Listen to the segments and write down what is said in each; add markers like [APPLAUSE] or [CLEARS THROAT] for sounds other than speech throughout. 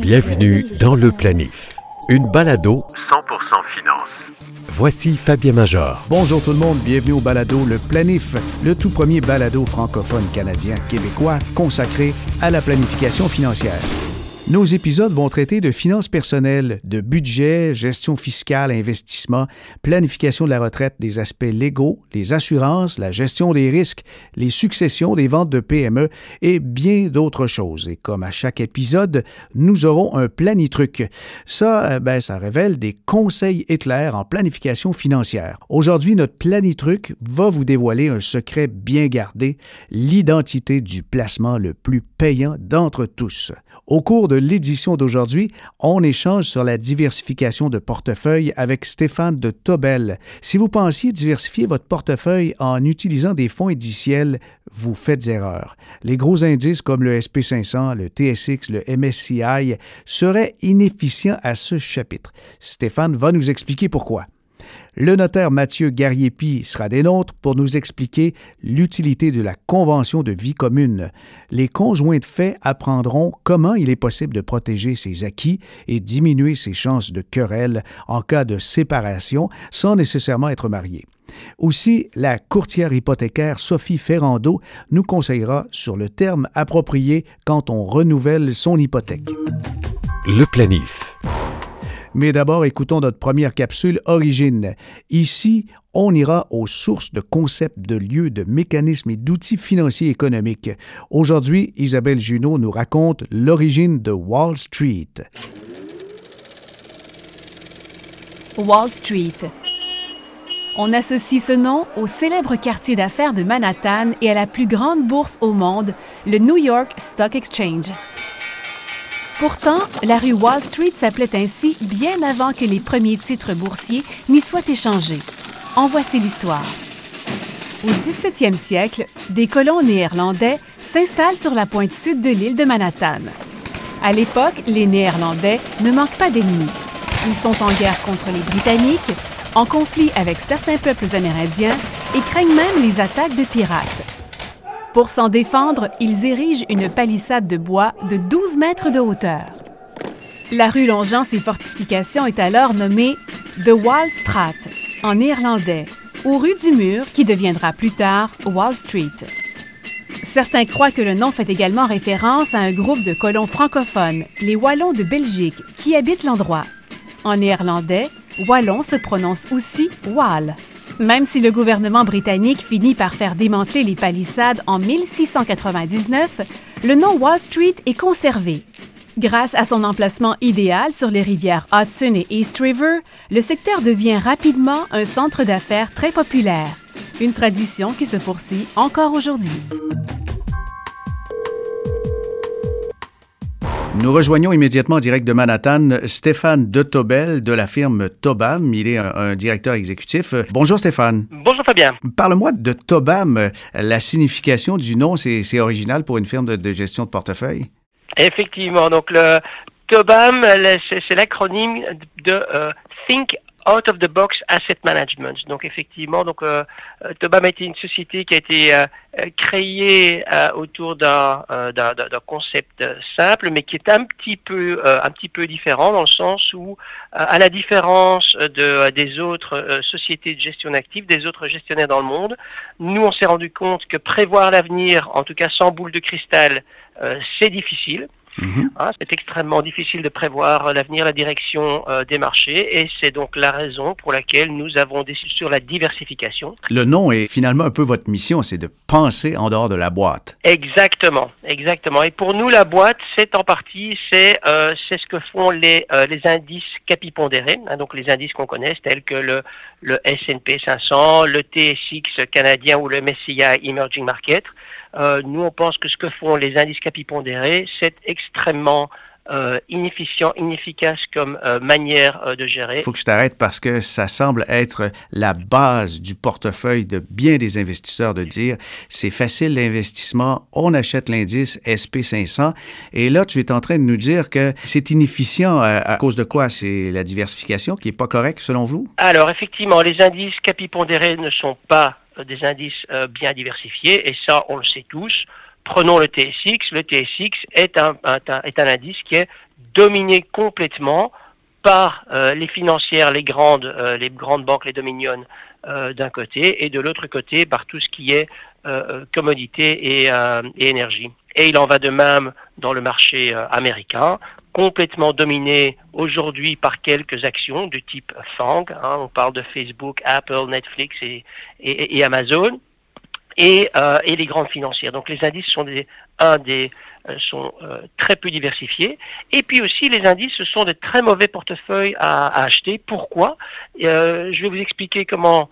Bienvenue dans le planif. Une balado 100% finance. Voici Fabien Major. Bonjour tout le monde, bienvenue au balado Le Planif, le tout premier balado francophone canadien québécois consacré à la planification financière. Nos épisodes vont traiter de finances personnelles, de budget, gestion fiscale, investissement, planification de la retraite, des aspects légaux, les assurances, la gestion des risques, les successions des ventes de PME et bien d'autres choses. Et comme à chaque épisode, nous aurons un planitruc. Ça, euh, ben, ça révèle des conseils éclairs en planification financière. Aujourd'hui, notre planitruc va vous dévoiler un secret bien gardé, l'identité du placement le plus payant d'entre tous. Au cours de l'édition d'aujourd'hui, on échange sur la diversification de portefeuille avec Stéphane de Tobel. Si vous pensiez diversifier votre portefeuille en utilisant des fonds indiciels, vous faites erreur. Les gros indices comme le SP500, le TSX, le MSCI seraient inefficients à ce chapitre. Stéphane va nous expliquer pourquoi. Le notaire Mathieu Garriépi sera des nôtres pour nous expliquer l'utilité de la convention de vie commune. Les conjoints de fait apprendront comment il est possible de protéger ses acquis et diminuer ses chances de querelle en cas de séparation sans nécessairement être mariés. Aussi, la courtière hypothécaire Sophie Ferrando nous conseillera sur le terme approprié quand on renouvelle son hypothèque. Le planif. Mais d'abord, écoutons notre première capsule Origine. Ici, on ira aux sources de concepts, de lieux, de mécanismes et d'outils financiers économiques. Aujourd'hui, Isabelle Junot nous raconte l'origine de Wall Street. Wall Street. On associe ce nom au célèbre quartier d'affaires de Manhattan et à la plus grande bourse au monde, le New York Stock Exchange. Pourtant, la rue Wall Street s'appelait ainsi bien avant que les premiers titres boursiers n'y soient échangés. En voici l'histoire. Au 17e siècle, des colons néerlandais s'installent sur la pointe sud de l'île de Manhattan. À l'époque, les Néerlandais ne manquent pas d'ennemis. Ils sont en guerre contre les Britanniques, en conflit avec certains peuples amérindiens et craignent même les attaques de pirates. Pour s'en défendre, ils érigent une palissade de bois de 12 mètres de hauteur. La rue longeant ces fortifications est alors nommée The Wall Straat en néerlandais, ou rue du mur qui deviendra plus tard Wall Street. Certains croient que le nom fait également référence à un groupe de colons francophones, les Wallons de Belgique, qui habitent l'endroit. En néerlandais, Wallon se prononce aussi Wall. Même si le gouvernement britannique finit par faire démanteler les palissades en 1699, le nom Wall Street est conservé. Grâce à son emplacement idéal sur les rivières Hudson et East River, le secteur devient rapidement un centre d'affaires très populaire, une tradition qui se poursuit encore aujourd'hui. Nous rejoignons immédiatement en direct de Manhattan Stéphane de Tobel de la firme Tobam. Il est un, directeur exécutif. Bonjour Stéphane. Bonjour Fabien. Parle-moi de Tobam. La signification du nom, c'est original pour une firme de, gestion de portefeuille? Effectivement. Donc le Tobam, c'est l'acronyme de euh, Think out of the box asset management. Donc effectivement, donc euh, euh Tobam été une société qui a été euh, euh, créée autour d'un d'un concept simple, mais qui est un petit peu un petit peu différent dans le sens où, à la différence de des autres sociétés de gestion d'actifs, des autres gestionnaires dans le monde, nous on s'est rendu compte que prévoir l'avenir, en tout cas sans boule de cristal, c'est difficile. Mhm. Hein, c'est extrêmement difficile de prévoir l'avenir, la direction euh, des marchés, et c'est donc la raison pour laquelle nous avons décidé sur la diversification. Le nom est finalement un peu votre mission, c'est de penser en dehors de la boîte. Exactement, exactement. Et pour nous, la boîte, c'est en partie, c'est euh, c'est ce que font les euh, les indices capipondérés, hein, donc les indices qu'on connaît, tels que le le S&P 500, le TSX canadien ou le MSCI Emerging Market. Euh, nous, on pense que ce que font les indices capipondérés, c'est extrêmement euh, inefficient, inefficace comme euh, manière euh, de gérer. Il faut que je t'arrête parce que ça semble être la base du portefeuille de bien des investisseurs de dire c'est facile l'investissement, on achète l'indice SP500 et là tu es en train de nous dire que c'est inefficient à, cause de quoi? C'est la diversification qui est pas correcte selon vous? Alors effectivement, les indices capipondérés ne sont pas des indices bien diversifiés et ça on le sait tous prenons le TSX. Le TSX est un, est un indice qui est dominé complètement par euh, les financières, les grandes, euh, les grandes banques, les dominions euh, d'un côté, et de l'autre côté par tout ce qui est commodité et, énergie. Et il en va de même dans le marché américain, complètement dominé aujourd'hui par quelques actions du type FANG. Hein, on parle de Facebook, Apple, Netflix et, Amazon. Et, et, les grandes financières. Donc les indices sont euh, sont euh, très peu diversifiés. Et puis aussi, les indices, ce sont de très mauvais portefeuilles à, acheter. Pourquoi? Euh, Je vais vous expliquer comment,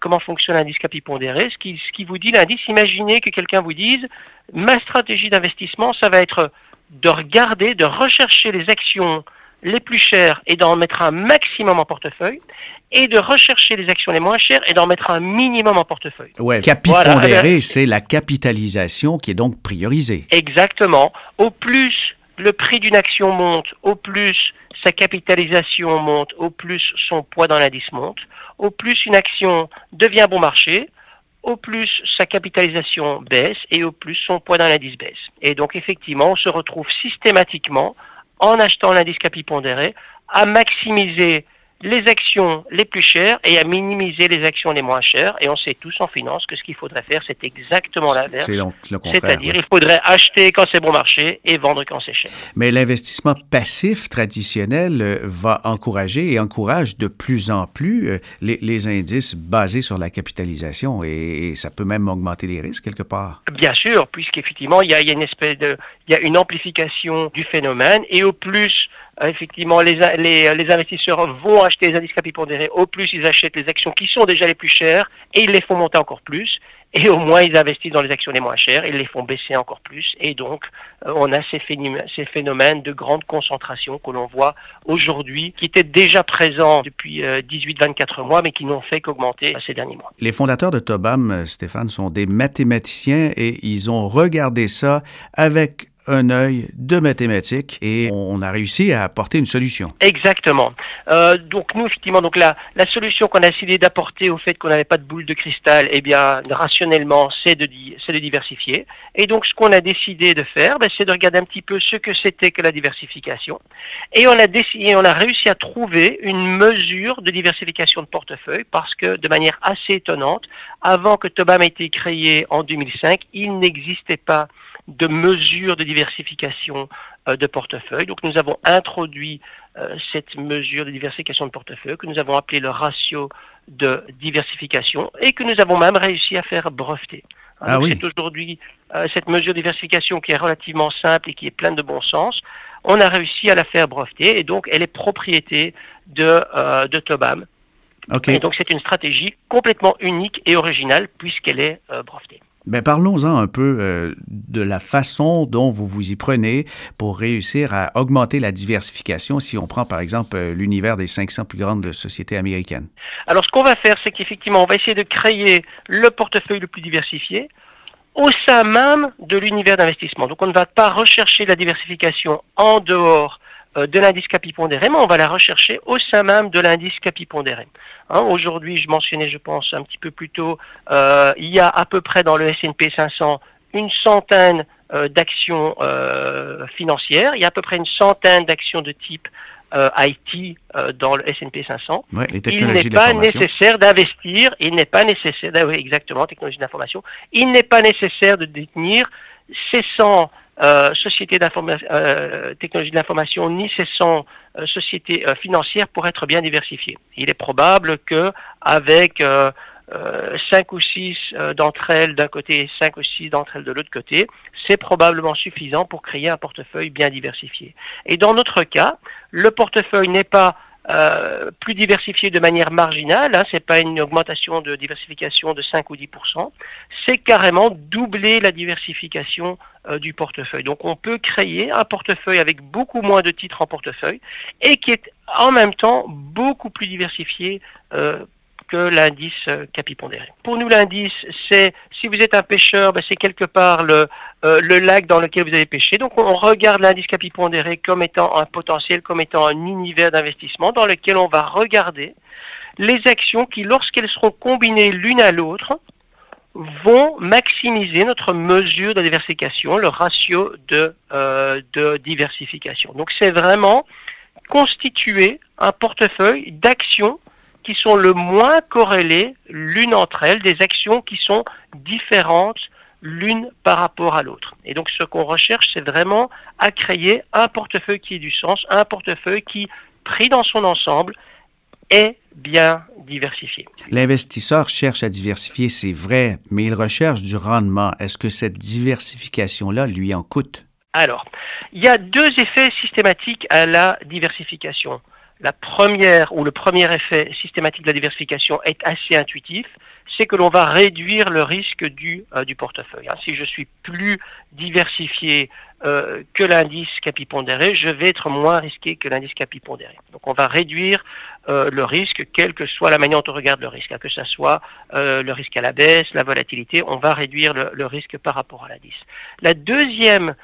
comment fonctionne l'indice capi pondéré. Ce qui, ce qui vous dit l'indice, imaginez que quelqu'un vous dise, ma stratégie d'investissement, ça va être de regarder, de rechercher les actions les plus chères et d'en mettre un maximum en portefeuille et de rechercher les actions les moins chères et d'en mettre un minimum en portefeuille. Ouais, capi c'est la capitalisation qui est donc priorisée. Exactement. Au plus le prix d'une action monte, au plus sa capitalisation monte, au plus son poids dans l'indice monte, au plus une action devient bon marché, au plus sa capitalisation baisse et au plus son poids dans l'indice baisse. Et donc effectivement, on se retrouve systématiquement en achetant l'indice capi pondéré à maximiser les actions les plus chères et à minimiser les actions les moins chères. Et on sait tous en finance que ce qu'il faudrait faire, c'est exactement l'inverse. C'est-à-dire, il faudrait acheter quand c'est bon marché et vendre quand c'est cher. Mais l'investissement passif traditionnel euh, va encourager et encourage de plus en plus euh, les, indices basés sur la capitalisation et, ça peut même augmenter les risques quelque part. Bien sûr, puisqu'effectivement, il y y a une espèce de, il y a une amplification du phénomène et au plus effectivement, les, les, les, investisseurs vont acheter les indices capitaux Au plus, ils achètent les actions qui sont déjà les plus chères et ils les font monter encore plus. Et au moins, ils investissent dans les actions les moins chères et les font baisser encore plus. Et donc, euh, on a ces phénomènes, ces phénomènes de grande concentration que l'on voit aujourd'hui, qui étaient déjà présents depuis 18-24 euh, mois, mais qui n'ont fait qu'augmenter ces derniers mois. Les fondateurs de Tobam, Stéphane, sont des mathématiciens et ils ont regardé ça avec un œil de mathématiques et on a réussi à apporter une solution. Exactement. Euh, donc nous, effectivement, donc la, la solution qu'on a décidé d'apporter au fait qu'on n'avait pas de boule de cristal, eh bien, rationnellement, c'est de, de diversifier. Et donc, ce qu'on a décidé de faire, ben, c'est de regarder un petit peu ce que c'était que la diversification. Et on a décidé, on a réussi à trouver une mesure de diversification de portefeuille parce que, de manière assez étonnante, avant que Tobam ait été créé en 2005, il n'existait pas de mesures de diversification euh, de portefeuille. Donc nous avons introduit euh, cette mesure de diversification de portefeuille que nous avons appelé le ratio de diversification et que nous avons même réussi à faire breveter. Ah oui. C'est aujourd'hui euh, cette mesure de diversification qui est relativement simple et qui est pleine de bon sens. On a réussi à la faire breveter et donc elle est propriété de, de Tobam. Et donc c'est une stratégie complètement unique et originale puisqu'elle est brevetée. Ben parlons-en un peu euh, de la façon dont vous vous y prenez pour réussir à augmenter la diversification si on prend par exemple euh, l'univers des 500 plus grandes sociétés américaines. Alors ce qu'on va faire, c'est qu'effectivement, on va essayer de créer le portefeuille le plus diversifié au sein même de l'univers d'investissement. Donc on ne va pas rechercher la diversification en dehors de l'indice capi pondéré, mais on va la rechercher au sein même de l'indice capi pondéré. Hein, aujourd'hui, je mentionnais, je pense, un petit peu plus tôt, euh, il y a à peu près dans le S&P 500 une centaine euh, d'actions financières, il y a à peu près une centaine d'actions de type IT dans le S&P 500. il n'est pas nécessaire d'investir, il n'est pas nécessaire, oui, exactement, technologie d'information, il n'est pas nécessaire de détenir ces 100 euh, sociétés euh, technologie de l'information ni ces euh, sociétés euh, financières pour être bien diversifiées. Il est probable que avec cinq ou six d'entre elles d'un côté et cinq ou six d'entre elles de l'autre côté, c'est probablement suffisant pour créer un portefeuille bien diversifié. Et dans notre cas, le portefeuille n'est pas euh, plus diversifié de manière marginale, hein, c'est pas une augmentation de diversification de 5 ou 10% c'est carrément doubler la diversification euh, du portefeuille. Donc on peut créer un portefeuille avec beaucoup moins de titres en portefeuille et qui est en même temps beaucoup plus diversifié euh, que l'indice euh, capipondéré. Pour nous, l'indice, c'est si vous êtes un pêcheur, ben, c'est quelque part le, euh, le lac dans lequel vous avez pêché. Donc, on regarde l'indice capipondéré comme étant un potentiel, comme étant un univers d'investissement dans lequel on va regarder les actions qui, lorsqu'elles seront combinées l'une à l'autre, vont maximiser notre mesure de diversification, le ratio de, euh, de diversification. Donc c'est vraiment constituer un portefeuille d'actions qui sont le moins corrélées l'une entre elles, des actions qui sont différentes l'une par rapport à l'autre. Et donc ce qu'on recherche, c'est vraiment à créer un portefeuille qui ait du sens, un portefeuille qui, pris dans son ensemble, est bien diversifié. L'investisseur cherche à diversifier, c'est vrai, mais il recherche du rendement. Est-ce que cette diversification-là lui en coûte? Alors, il y a deux effets systématiques à la diversification. La première, ou le premier effet systématique de la diversification est assez intuitif, c'est que l'on va réduire le risque du, euh, portefeuille. Hein. Si je suis plus diversifié euh, que l'indice capipondéré, je vais être moins risqué que l'indice capipondéré. Donc on va réduire euh, le risque, quelle que soit la manière dont on regarde le risque, hein, que ce soit euh, le risque à la baisse, la volatilité, on va réduire le, risque par rapport à l'indice. La deuxième,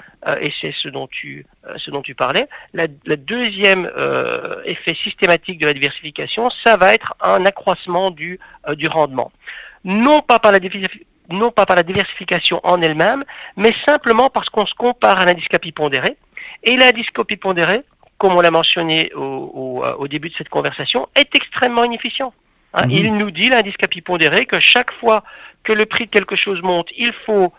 et c'est ce dont tu, ce dont tu parlais, la, la deuxième effet systématique de la diversification, ça va être un accroissement du, du rendement. Non pas par la non pas par la diversification en elle-même, mais simplement parce qu'on se compare à l'indice capipondéré. Et l'indice capipondéré, comme on l'a mentionné au, au, début de cette conversation, est extrêmement inefficient. Hein. Mhm. Il nous dit, l'indice capipondéré, que chaque fois que le prix de quelque chose monte, il faut,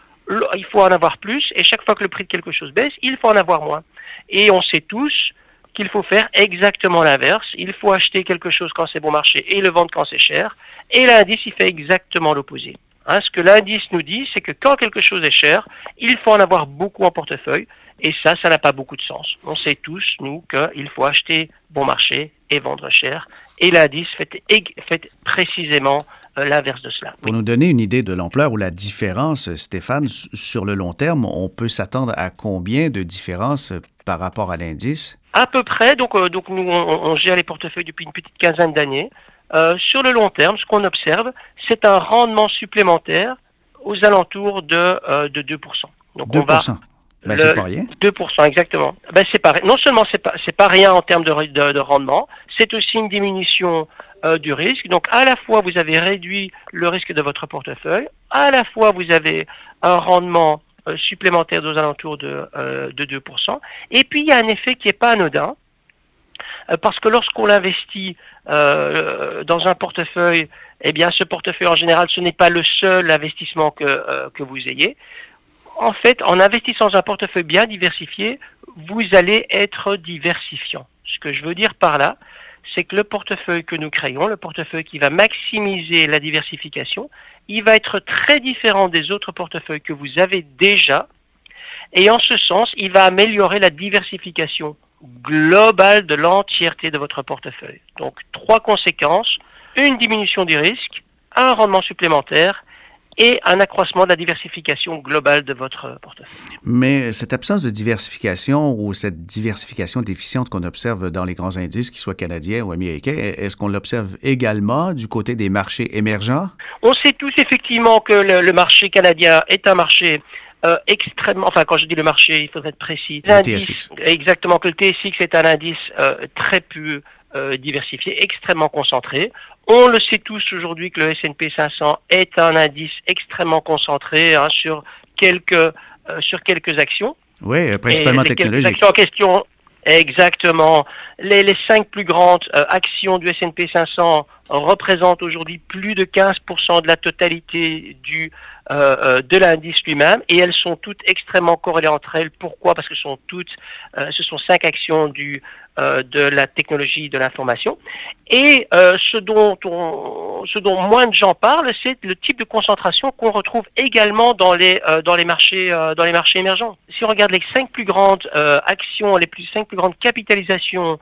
il faut en avoir plus, et chaque fois que le prix de quelque chose baisse, il faut en avoir moins. Et on sait tous qu'il faut faire exactement l'inverse. Il faut acheter quelque chose quand c'est bon marché et le vendre quand c'est cher. Et l'indice, il fait exactement l'opposé. Hein, ce que l'indice nous dit, c'est que quand quelque chose est cher, il faut en avoir beaucoup en portefeuille. Et ça, ça n'a pas beaucoup de sens. On sait tous, nous, qu'il faut acheter bon marché et vendre cher. Et l'indice fait, fait précisément euh, l'inverse de cela. Pour nous donner une idée de l'ampleur ou la différence, Stéphane, sur le long terme, on peut s'attendre à combien de différence par rapport à l'indice? À peu près. Donc, euh, donc nous, on, on, gère les portefeuilles depuis une petite quinzaine d'années. Euh, sur le long terme, ce qu'on observe, c'est un rendement supplémentaire aux alentours de, euh, de 2%. Donc 2%. On va, ben, c'est pas rien. 2%, exactement. Ben, c'est pas, non seulement c'est pas, c'est pas rien en termes de, de, rendement, c'est aussi une diminution euh, du risque. Donc à la fois vous avez réduit le risque de votre portefeuille, à la fois vous avez un rendement euh, supplémentaire aux alentours de, euh, de 2%. Et puis il y a un effet qui est pas anodin, parce que lorsqu'on l'investit euh, dans un portefeuille, eh bien ce portefeuille en général, ce n'est pas le seul investissement que, euh, que vous ayez. En fait, en investissant dans un portefeuille bien diversifié, vous allez être diversifiant. Ce que je veux dire par là, c'est que le portefeuille que nous créons, le portefeuille qui va maximiser la diversification, il va être très différent des autres portefeuilles que vous avez déjà. Et en ce sens, il va améliorer la diversification global de l'entièreté de votre portefeuille. Donc trois conséquences, une diminution du risque, un rendement supplémentaire et un accroissement de la diversification globale de votre portefeuille. Mais cette absence de diversification ou cette diversification déficiente qu'on observe dans les grands indices, qu'ils soient canadiens ou américains, est-ce qu'on l'observe également du côté des marchés émergents? On sait tous effectivement que le, le marché canadien est un marché euh, extrêmement, enfin quand je dis le marché, il faudrait être précis. exactement, que le TSX est un indice euh, très peu euh, diversifié, extrêmement concentré. On le sait tous aujourd'hui que le S&P 500 est un indice extrêmement concentré hein, sur quelques sur quelques actions. Oui, principalement technologiques. actions en question, exactement. Les, les cinq plus grandes actions du S&P 500 représentent aujourd'hui plus de 15% de la totalité du euh, euh, de l'indice lui-même et elles sont toutes extrêmement corrélées entre elles. Pourquoi? Parce que ce sont toutes, euh, ce sont cinq actions du de la technologie de l'information. Et ce dont on, ce dont moins de gens parlent, c'est le type de concentration qu'on retrouve également dans les dans les marchés dans les marchés émergents. Si on regarde les cinq plus grandes actions, les plus cinq plus grandes capitalisations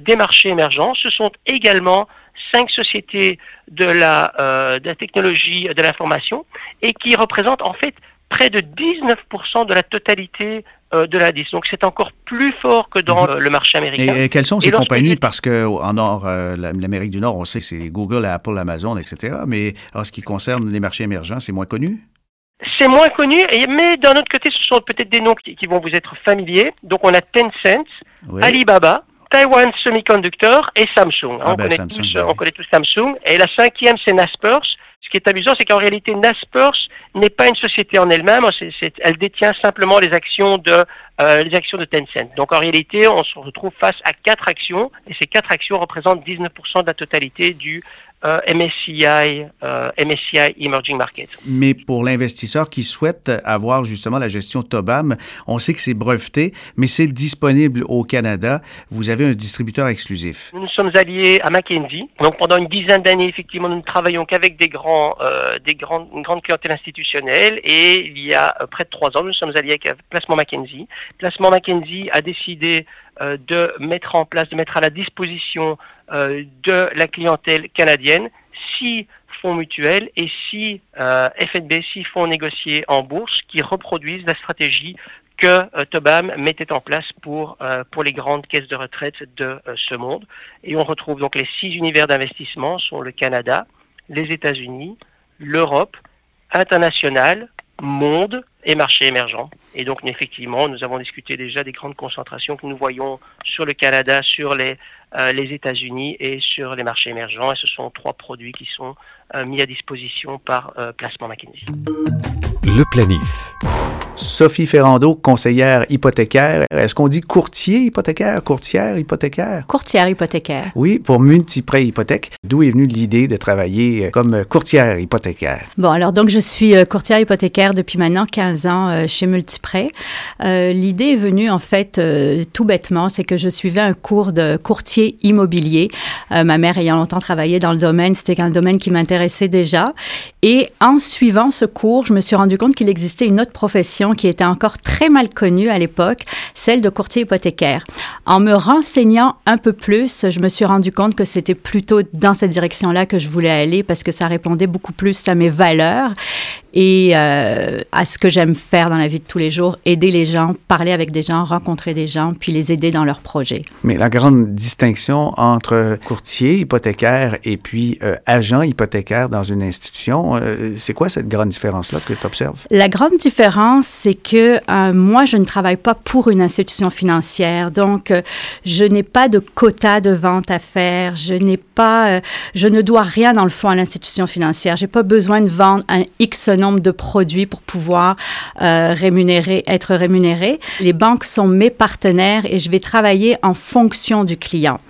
des marchés émergents, ce sont également cinq sociétés de la, euh, de la technologie de l'information et qui représentent en fait près de 19% de la totalité euh, de l'indice. Donc c'est encore plus fort que dans mhm. euh, le marché américain. Et, quelles sont ces compagnies? Parce qu'en Nord, l'Amérique du Nord, on sait que c'est Google, Apple, Amazon, etc. Mais en ce qui concerne les marchés émergents, c'est moins connu? C'est moins connu, mais d'un autre côté, ce sont peut-être des noms qui, vont vous être familiers. Donc on a Tencent, Alibaba, Taiwan Semiconductor et Samsung. Ah on, ben, connaît tous, on, connaît tous, Samsung. Et la cinquième, c'est Naspers. ce qui est amusant, c'est qu'en réalité, Naspers n'est pas une société en elle-même. elle détient simplement les actions de euh, les actions de Tencent. Donc en réalité, on se retrouve face à quatre actions et ces quatre actions représentent 19% de la totalité du euh, MSCI, euh, MSCI Emerging Markets. Mais pour l'investisseur qui souhaite avoir justement la gestion Tobam, on sait que c'est breveté, mais c'est disponible au Canada. Vous avez un distributeur exclusif. Nous sommes alliés à McKinsey. Donc pendant une dizaine d'années, effectivement, nous ne travaillons qu'avec des grands, euh, des grandes, une grande clientèle institutionnelle. Et il y a euh, près de trois ans, nous sommes alliés avec Placement McKinsey. Placement McKinsey a décidé de mettre en place, de mettre à la disposition euh, de la clientèle canadienne six fonds mutuels et six euh, FNB, six fonds négociés en bourse qui reproduisent la stratégie que Tobam mettait en place pour, pour les grandes caisses de retraite de ce monde. Et on retrouve donc les six univers d'investissement sont le Canada, les États-Unis, l'Europe, international, monde et marché émergent. Et donc, effectivement, nous avons discuté déjà des grandes concentrations que nous voyons sur le Canada, sur les, euh, les États-Unis et sur les marchés émergents. Et ce sont trois produits qui sont euh, mis à disposition par euh, Placement McKinsey. Le planif. Sophie Ferrando, conseillère hypothécaire. Est-ce qu'on dit courtier hypothécaire, courtière hypothécaire? Courtière hypothécaire. Oui, pour Multiprêt Hypothèque. D'où est venue l'idée de travailler comme courtière hypothécaire? Bon, alors donc je suis courtière hypothécaire depuis maintenant 15 ans chez Multiprêt. L'idée est venue en fait tout bêtement, c'est que je suivais un cours de courtier immobilier. ma mère ayant longtemps travaillé dans le domaine, c'était un domaine qui m'intéressait déjà. Et en suivant ce cours, je me suis rendu compte qu'il existait une autre profession qui était encore très mal connue à l'époque, celle de courtier hypothécaire. En me renseignant un peu plus, je me suis rendu compte que c'était plutôt dans cette direction-là que je voulais aller parce que ça répondait beaucoup plus à mes valeurs et euh, à ce que j'aime faire dans la vie de tous les jours, aider les gens, parler avec des gens, rencontrer des gens, puis les aider dans leurs projets. Mais la grande distinction entre courtier hypothécaire et puis euh, agent hypothécaire dans une institution, euh, c'est quoi cette grande différence-là que tu observes? La grande différence, c'est que moi, je ne travaille pas pour une institution financière, donc je n'ai pas de quota de vente à faire, je n'ai pas, je ne dois rien dans le fond à l'institution financière, j'ai pas besoin de vendre un X nombre de produits pour pouvoir euh, être rémunéré. Les banques sont mes partenaires et je vais travailler en fonction du client.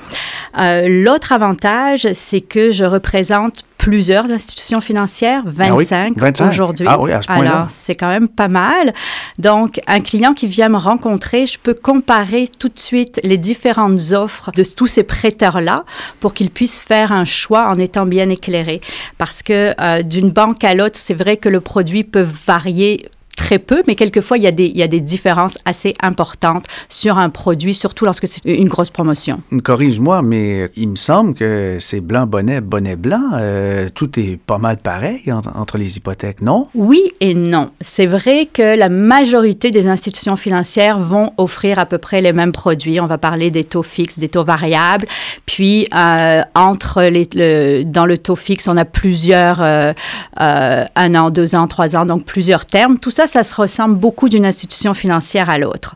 Euh, l'autre avantage, c'est que je représente plusieurs institutions financières, 25, ah aujourd'hui. Ah oui, à ce Alors, c'est quand même pas mal. Donc, un client qui vient me rencontrer, je peux comparer tout de suite les différentes offres de tous ces prêteurs-là pour qu'ils puissent faire un choix en étant bien éclairés. Parce que euh, d'une banque à l'autre, c'est vrai que le produit peut varier très peu, mais quelquefois, il y, a des, il y a des différences assez importantes sur un produit, surtout lorsque c'est une grosse promotion. Corrige-moi, mais il me semble que c'est blanc, bonnet, bonnet, blanc. Euh, tout est pas mal pareil entre, les hypothèques, non? Oui et non. C'est vrai que la majorité des institutions financières vont offrir à peu près les mêmes produits. On va parler des taux fixes, des taux variables. Puis, euh, entre les, le, dans le taux fixe, on a plusieurs, euh, un an, deux ans, trois ans, donc plusieurs termes. Tout ça, ça se ressemble beaucoup d'une institution financière à l'autre.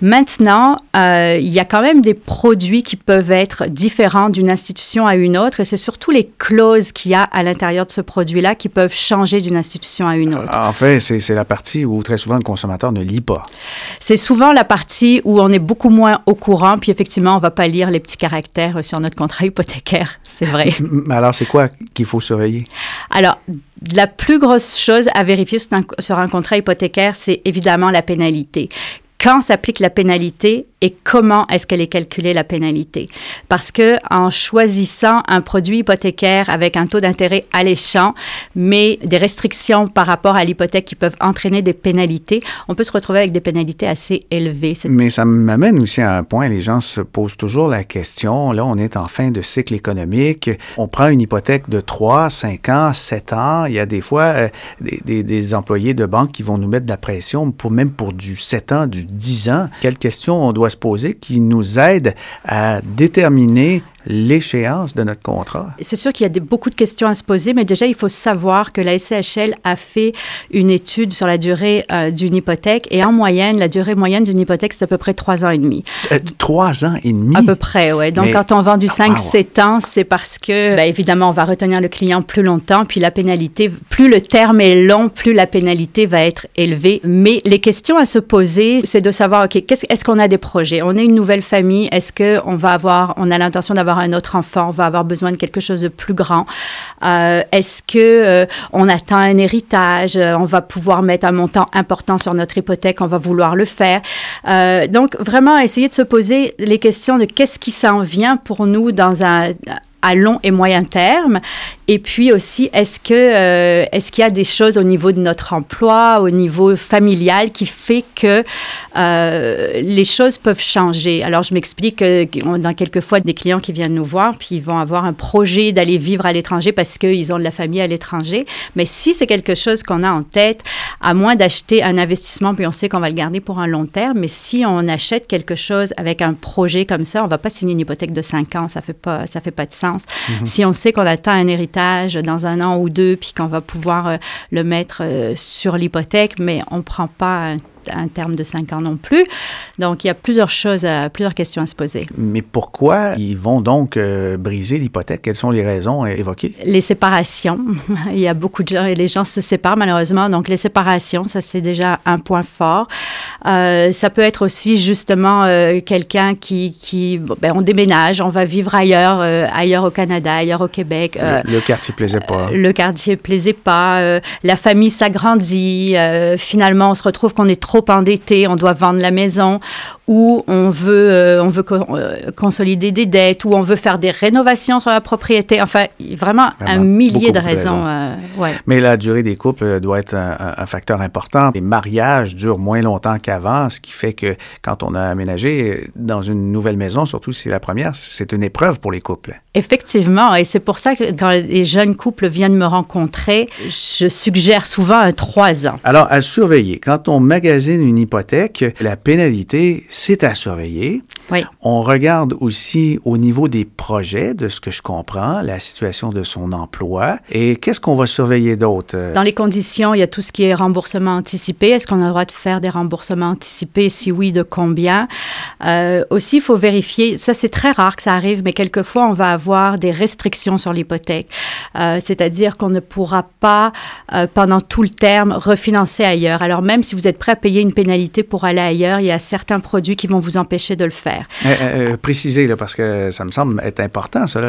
Maintenant, euh, il y a quand même des produits qui peuvent être différents d'une institution à une autre et c'est surtout les clauses qu'il y a à l'intérieur de ce produit-là qui peuvent changer d'une institution à une autre. En fait, c'est la partie où très souvent le consommateur ne lit pas. C'est souvent la partie où on est beaucoup moins au courant, puis effectivement, on ne va pas lire les petits caractères sur notre contrat hypothécaire, c'est vrai. [LAUGHS] Mais alors, c'est quoi qu'il faut surveiller? Alors, la plus grosse chose à vérifier sur un, contrat hypothécaire, c'est évidemment la pénalité. Quand s'applique la pénalité, et comment est-ce qu'elle est calculée la pénalité? Parce que en choisissant un produit hypothécaire avec un taux d'intérêt alléchant, mais des restrictions par rapport à l'hypothèque qui peuvent entraîner des pénalités, on peut se retrouver avec des pénalités assez élevées. Mais ça m'amène aussi à un point, les gens se posent toujours la question, là on est en fin de cycle économique, on prend une hypothèque de 3, 5 ans, 7 ans, il y a des fois euh, des, des, employés de banque qui vont nous mettre de la pression pour même pour du 7 ans, du 10 ans. Quelle question on doit se poser qui nous aide à déterminer l'échéance de notre contrat? C'est sûr qu'il y a des, beaucoup de questions à se poser, mais déjà, il faut savoir que la SCHL a fait une étude sur la durée euh, d'une hypothèque et en moyenne, la durée moyenne d'une hypothèque, c'est à peu près trois ans et demi. Euh, trois ans et demi? À peu près, oui. Donc, quand on vend du 5-7 ans, c'est parce que, ben, évidemment, on va retenir le client plus longtemps, puis la pénalité, plus le terme est long, plus la pénalité va être élevée. Mais les questions à se poser, c'est de savoir, OK, est-ce qu'on a des projets? On est une nouvelle famille. Est-ce qu'on va avoir, on a l'intention d'avoir un autre enfant? Va avoir besoin de quelque chose de plus grand? Euh, est-ce que euh, on attend un héritage? On va pouvoir mettre un montant important sur notre hypothèque? On va vouloir le faire? Euh, donc, vraiment, essayer de se poser les questions de qu'est-ce qui s'en vient pour nous dans un à long et moyen terme et puis aussi, est-ce que euh, est-ce qu'il y a des choses au niveau de notre emploi, au niveau familial, qui fait que euh, les choses peuvent changer? Alors je m'explique. On a quelquefois des clients qui viennent nous voir, puis ils vont avoir un projet d'aller vivre à l'étranger parce qu'ils ont de la famille à l'étranger. Mais si c'est quelque chose qu'on a en tête, à moins d'acheter un investissement, puis on sait qu'on va le garder pour un long terme, mais si on achète quelque chose avec un projet comme ça, on va pas signer une hypothèque de 5 ans, ça fait pas ça fait pas de sens. Mm-hmm. Si on sait qu'on attend un héritage dans un an ou deux, puis qu'on va pouvoir euh, le mettre euh, sur l'hypothèque, mais on ne prend pas un terme de cinq ans non plus. Donc, il y a plusieurs choses, plusieurs questions à se poser. Mais pourquoi ils vont donc euh, briser l'hypothèque? Quelles sont les raisons évoquées? Les séparations. [LAUGHS] il y a beaucoup de gens, et les gens se séparent malheureusement. Donc, les séparations, ça c'est déjà un point fort. Euh, ça peut être aussi justement euh, quelqu'un qui, qui ben, on déménage, on va vivre ailleurs, ailleurs au Canada, ailleurs au Québec. le, le, quartier plaisait pas. Le quartier plaisait pas. la famille s'agrandit. finalement, on se retrouve qu'on est trop trop endetté, on doit vendre la maison, ou on veut, euh, on veut euh, consolider des dettes, ou on veut faire des rénovations sur la propriété. Enfin, vraiment, un millier de raisons. Euh, Mais la durée des couples doit être un, facteur important. Les mariages durent moins longtemps qu'avant, ce qui fait que quand on a aménagé dans une nouvelle maison, surtout si c'est la première, c'est une épreuve pour les couples. Effectivement, et c'est pour ça que quand les jeunes couples viennent me rencontrer, je suggère souvent un trois ans. Alors, à surveiller, quand on magasine une hypothèque, la pénalité, c'est à surveiller. Oui. On regarde aussi au niveau des projets, de ce que je comprends, la situation de son emploi. Et qu'est-ce qu'on va surveiller d'autre? Dans les conditions, il y a tout ce qui est remboursement anticipé. Est-ce qu'on a le droit de faire des remboursements anticipés? Si oui, de combien? Euh, aussi, il faut vérifier, ça c'est très rare que ça arrive, mais quelquefois, on va avoir des restrictions sur l'hypothèque. Euh, c'est-à-dire qu'on ne pourra pas, euh, pendant tout le terme, refinancer ailleurs. Alors même si vous êtes prêt à payer payer une pénalité pour aller ailleurs. Il y a certains produits qui vont vous empêcher de le faire. Euh, euh, précisez, là, parce que ça me semble être important, ça.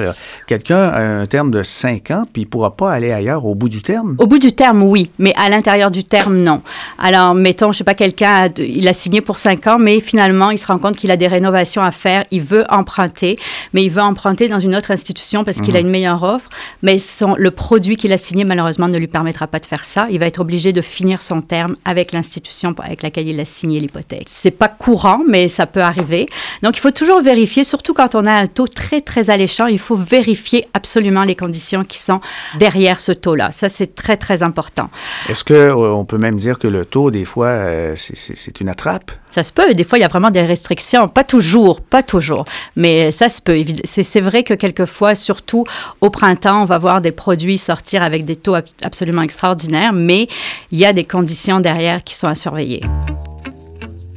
Quelqu'un a un terme de 5 ans, puis il ne pourra pas aller ailleurs au bout du terme? Au bout du terme, oui, mais à l'intérieur du terme, non. Alors, mettons, je ne sais pas, quelqu'un, il a signé pour 5 ans, mais finalement, il se rend compte qu'il a des rénovations à faire, il veut emprunter, mais il veut emprunter dans une autre institution parce qu'il a mhm. une meilleure offre, mais son, le produit qu'il a signé, malheureusement, ne lui permettra pas de faire ça. Il va être obligé de finir son terme avec l'institution avec laquelle il a signé l'hypothèque. C'est pas courant, mais ça peut arriver. Donc, il faut toujours vérifier, surtout quand on a un taux très, très alléchant, il faut vérifier absolument les conditions qui sont derrière ce taux-là. Ça, c'est très, très important. Est-ce qu'on euh, peut même dire que le taux, des fois, euh, c'est une attrape? Ça se peut. Des fois, il y a vraiment des restrictions. Pas toujours, pas toujours, mais ça se peut. C'est vrai que quelquefois, surtout au printemps, on va voir des produits sortir avec des taux absolument extraordinaires, mais il y a des conditions derrière qui sont à surveiller.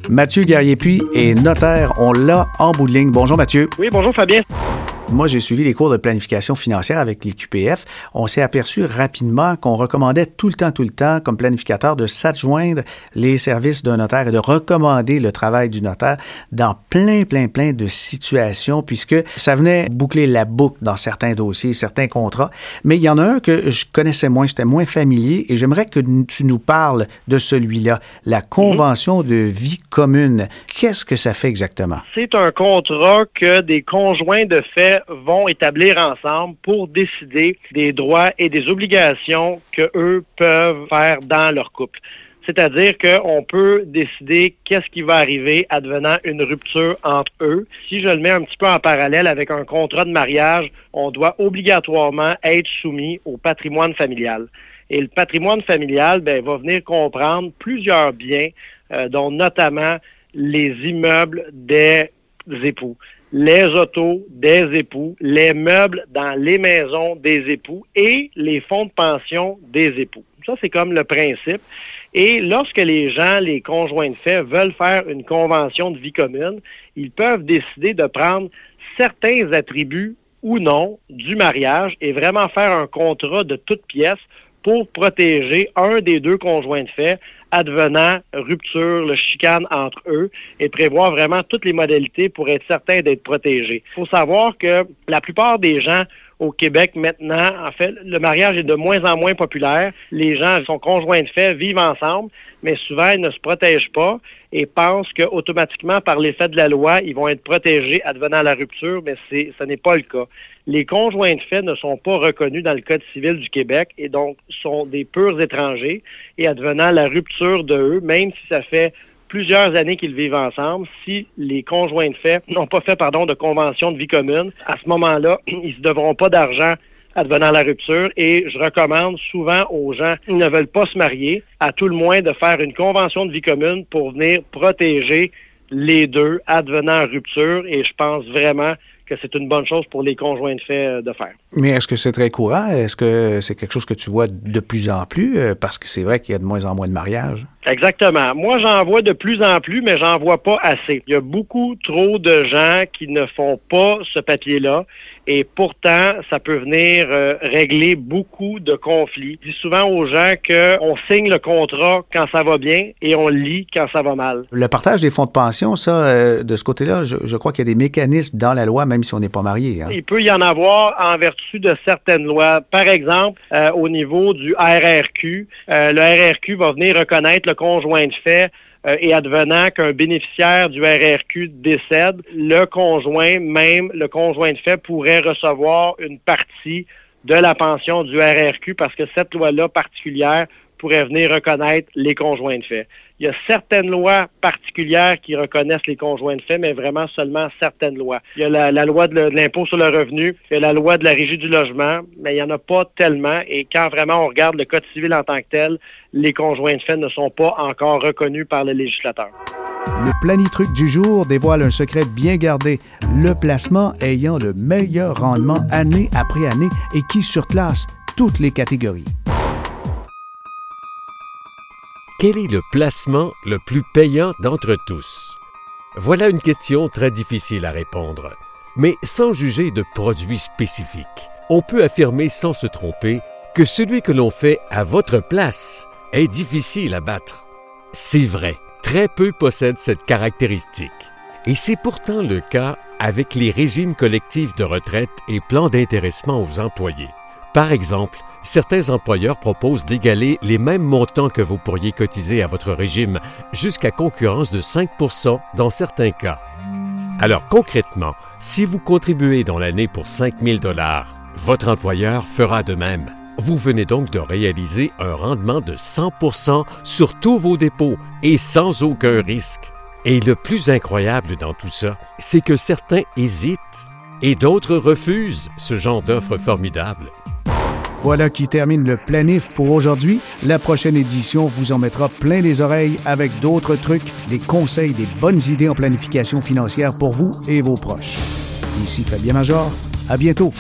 Mathieu Guerrier-Puy est notaire. On l'a en bout de ligne. Bonjour Mathieu. Oui, bonjour Fabien. Moi, j'ai suivi les cours de planification financière avec les QPF. On s'est aperçu rapidement qu'on recommandait tout le temps, tout le temps, comme planificateur, de s'adjoindre les services d'un notaire et de recommander le travail du notaire dans plein, plein, plein de situations, puisque ça venait boucler la boucle dans certains dossiers, certains contrats. Mais il y en a un que je connaissais moins, j'étais moins familier, et j'aimerais que tu nous parles de celui-là, la Convention de vie commune. Qu'est-ce que ça fait exactement? C'est un contrat que des conjoints de fait vont établir ensemble pour décider des droits et des obligations que eux peuvent faire dans leur couple. C'est-à-dire qu'on peut décider qu'est-ce qui va arriver advenant une rupture entre eux. Si je le mets un petit peu en parallèle avec un contrat de mariage, on doit obligatoirement être soumis au patrimoine familial. Et le patrimoine familial ben, va venir comprendre plusieurs biens, euh, dont notamment les immeubles des époux les autos des époux, les meubles dans les maisons des époux et les fonds de pension des époux. Ça, c'est comme le principe. Et lorsque les gens, les conjoints de fait, veulent faire une convention de vie commune, ils peuvent décider de prendre certains attributs ou non du mariage et vraiment faire un contrat de toute pièce pour protéger un des deux conjoints de fait advenant rupture, le chicane entre eux et prévoir vraiment toutes les modalités pour être certain d'être protégés. Il faut savoir que la plupart des gens au Québec maintenant, en fait, le mariage est de moins en moins populaire. Les gens sont conjoints de fait, vivent ensemble, mais souvent ils ne se protègent pas et pensent qu'automatiquement, par l'effet de la loi, ils vont être protégés advenant la rupture, mais ce n'est pas le cas les conjoints de fait ne sont pas reconnus dans le Code civil du Québec et donc sont des purs étrangers et advenant la rupture de eux, même si ça fait plusieurs années qu'ils vivent ensemble, si les conjoints de fait n'ont pas fait pardon, de convention de vie commune, à ce moment-là, [CLEARS THROAT] ils ne devront pas d'argent advenant la rupture et je recommande souvent aux gens qui ne veulent pas se marier, à tout le moins de faire une convention de vie commune pour venir protéger les deux advenant rupture et je pense vraiment que c'est une bonne chose pour les conjoints de fait euh, de faire. Mais est-ce que c'est très courant? Est-ce que c'est quelque chose que tu vois de plus en plus? Euh, parce que c'est vrai qu'il y a de moins en moins de mariages? Exactement. Moi, j'en vois de plus en plus, mais j'en vois pas assez. Il y a beaucoup trop de gens qui ne font pas ce papier-là. Et pourtant, ça peut venir euh, régler beaucoup de conflits. Je dis souvent aux gens qu'on signe le contrat quand ça va bien et on lit quand ça va mal. Le partage des fonds de pension, ça, euh, de ce côté-là, je, crois qu'il y a des mécanismes dans la loi, même si on n'est pas marié. Hein. Il peut y en avoir en vertu de certaines lois. Par exemple, euh, au niveau du RRQ, le RRQ va venir reconnaître le conjoint de fait euh, et advenant qu'un bénéficiaire du RRQ décède, le conjoint, même le conjoint de fait, pourrait recevoir une partie de la pension du RRQ parce que cette loi-là particulière pourrait venir reconnaître les conjoints de fait. Il y a certaines lois particulières qui reconnaissent les conjoints de fait, mais vraiment seulement certaines lois. Il y a la, loi de l'impôt sur le revenu, il y a la loi de la régie du logement, mais il n'y en a pas tellement. Et quand vraiment on regarde le Code civil en tant que tel, les conjoints de fait ne sont pas encore reconnus par le législateur. Le planitruc du jour dévoile un secret bien gardé, le placement ayant le meilleur rendement année après année et qui surclasse toutes les catégories. Quel est le placement le plus payant d'entre tous? Voilà une question très difficile à répondre. Mais sans juger de produits spécifiques, on peut affirmer sans se tromper que celui que l'on fait à votre place est difficile à battre. C'est vrai, très peu possèdent cette caractéristique. Et c'est pourtant le cas avec les régimes collectifs de retraite et plans d'intéressement aux employés. Par exemple, certains employeurs proposent d'égaler les mêmes montants que vous pourriez cotiser à votre régime, jusqu'à concurrence de 5 dans certains cas. Alors concrètement, si vous contribuez dans l'année pour 5 000 dollars, votre employeur fera de même. Vous venez donc de réaliser un rendement de 100 sur tous vos dépôts et sans aucun risque. Et le plus incroyable dans tout ça, c'est que certains hésitent et d'autres refusent ce genre d'offre formidable. Voilà qui termine le planif pour aujourd'hui. La prochaine édition vous en mettra plein les oreilles avec d'autres trucs, des conseils, des bonnes idées en planification financière pour vous et vos proches. Ici Fabien Major. À bientôt.